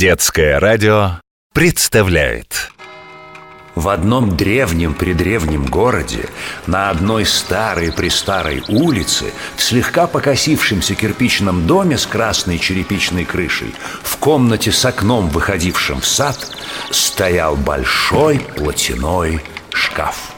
Детское радио представляет. В одном древнем-предревнем городе На одной старой-престарой улице В слегка покосившемся кирпичном доме С красной черепичной крышей В комнате с окном, выходившим в сад Стоял большой платяной шкаф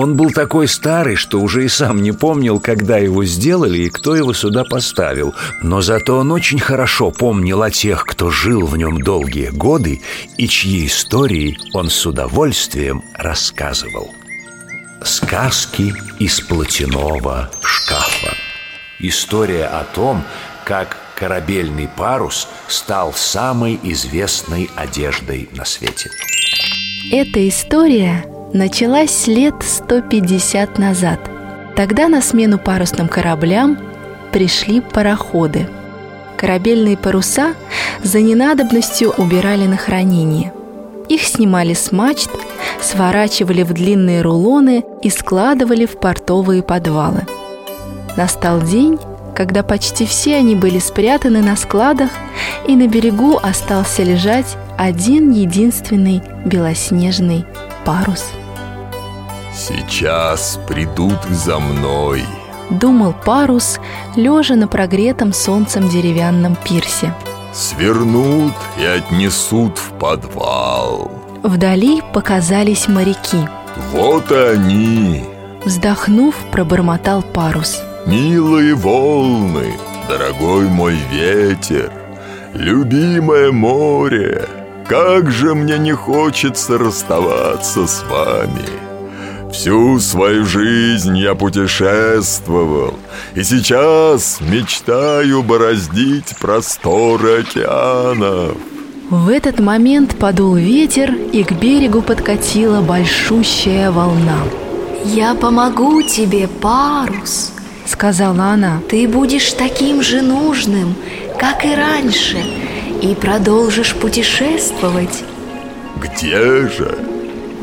он был такой старый, что уже и сам не помнил, когда его сделали и кто его сюда поставил. Но зато он очень хорошо помнил о тех, кто жил в нем долгие годы и чьи истории он с удовольствием рассказывал. Сказки из платяного шкафа. История о том, как корабельный парус стал самой известной одеждой на свете. Эта история началась лет 150 назад. Тогда на смену парусным кораблям пришли пароходы. Корабельные паруса за ненадобностью убирали на хранение. Их снимали с мачт, сворачивали в длинные рулоны и складывали в портовые подвалы. Настал день, когда почти все они были спрятаны на складах, и на берегу остался лежать один единственный белоснежный парус. Сейчас придут за мной. Думал парус, лежа на прогретом солнцем деревянном пирсе. Свернут и отнесут в подвал. Вдали показались моряки. Вот они. Вздохнув, пробормотал парус. Милые волны, дорогой мой ветер Любимое море Как же мне не хочется расставаться с вами Всю свою жизнь я путешествовал И сейчас мечтаю бороздить просторы океанов В этот момент подул ветер, и к берегу подкатила большущая волна «Я помогу тебе, парус!» — сказала она «Ты будешь таким же нужным, как и раньше И продолжишь путешествовать» Где же?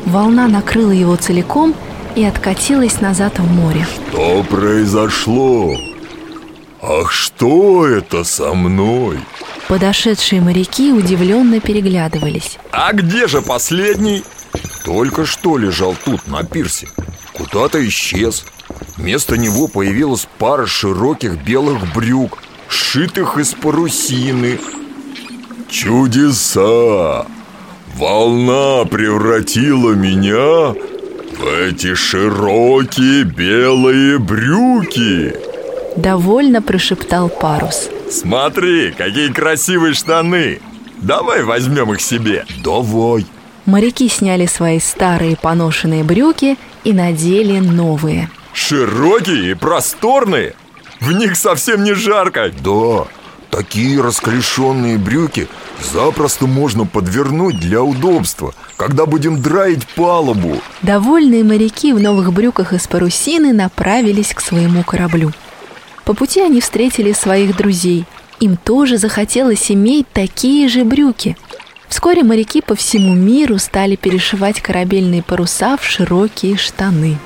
Волна накрыла его целиком и откатилась назад в море Что произошло? Ах, что это со мной? Подошедшие моряки удивленно переглядывались А где же последний? Только что лежал тут, на пирсе Куда-то исчез Вместо него появилась пара широких белых брюк Сшитых из парусины Чудеса! Волна превратила меня в эти широкие белые брюки. Довольно прошептал парус. Смотри, какие красивые штаны. Давай возьмем их себе. Давай. Моряки сняли свои старые поношенные брюки и надели новые. Широкие и просторные. В них совсем не жарко. Да, такие расклешенные брюки запросто можно подвернуть для удобства Когда будем драить палубу Довольные моряки в новых брюках из парусины направились к своему кораблю. По пути они встретили своих друзей. Им тоже захотелось иметь такие же брюки. Вскоре моряки по всему миру стали перешивать корабельные паруса в широкие штаны.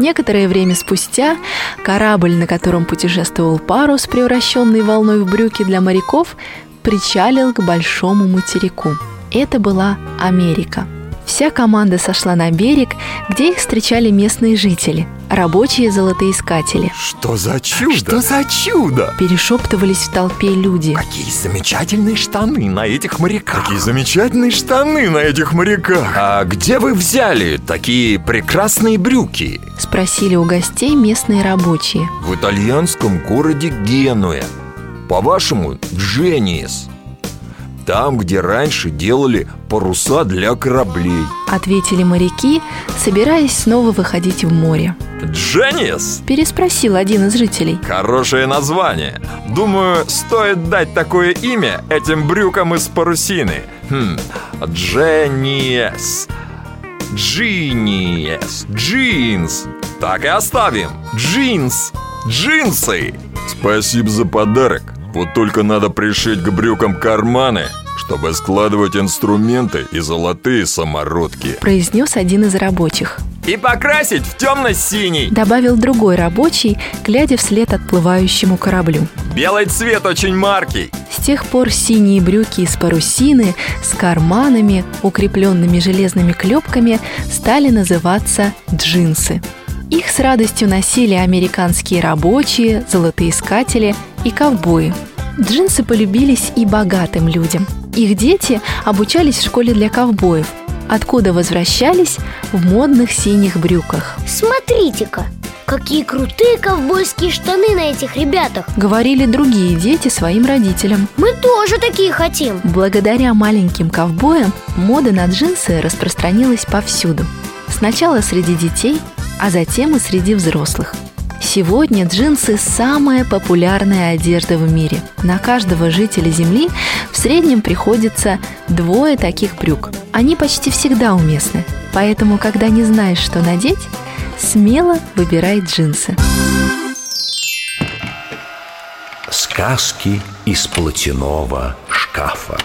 Некоторое время спустя корабль, на котором путешествовал парус, превращенный волной в брюки для моряков, причалил к большому материку. Это была Америка. Вся команда сошла на берег, где их встречали местные жители, рабочие золотоискатели. Что за чудо? Что за чудо? Перешептывались в толпе люди. Какие замечательные штаны на этих моряках Какие замечательные штаны на этих моряках А где вы взяли такие прекрасные брюки? Спросили у гостей местные рабочие. В итальянском городе Генуя По-вашему, Дженниес Там, где раньше делали паруса для кораблей. Ответили моряки, собираясь снова выходить в море. Дженниес? Переспросил один из жителей. Хорошее название. Думаю, стоит дать такое имя этим брюкам из парусины. Хм, Дженниес Джиниес Джинс. Так и оставим. Джинс. Джинсы. Спасибо за подарок Вот только надо пришить к брюкам карманы Чтобы складывать инструменты и золотые самородки Произнес один из рабочих. И покрасить в темно-синий Добавил другой рабочий, глядя вслед отплывающему кораблю. Белый цвет очень маркий тех пор синие брюки из парусины с карманами, укрепленными железными клепками, стали называться джинсы. Их с радостью носили американские рабочие, золотоискатели и ковбои. Джинсы полюбились и богатым людям. Их дети обучались в школе для ковбоев, откуда возвращались в модных синих брюках. Смотрите-ка, какие крутые ковбойские штаны на этих ребятах Говорили другие дети своим родителям. Мы тоже такие хотим Благодаря маленьким ковбоям мода на джинсы распространилась повсюду. Сначала среди детей, а затем и среди взрослых. Сегодня джинсы – самая популярная одежда в мире. На каждого жителя Земли в среднем приходится двое таких брюк. Они почти всегда уместны, поэтому, когда не знаешь, что надеть, смело выбирай джинсы. Сказки из платяного шкафа.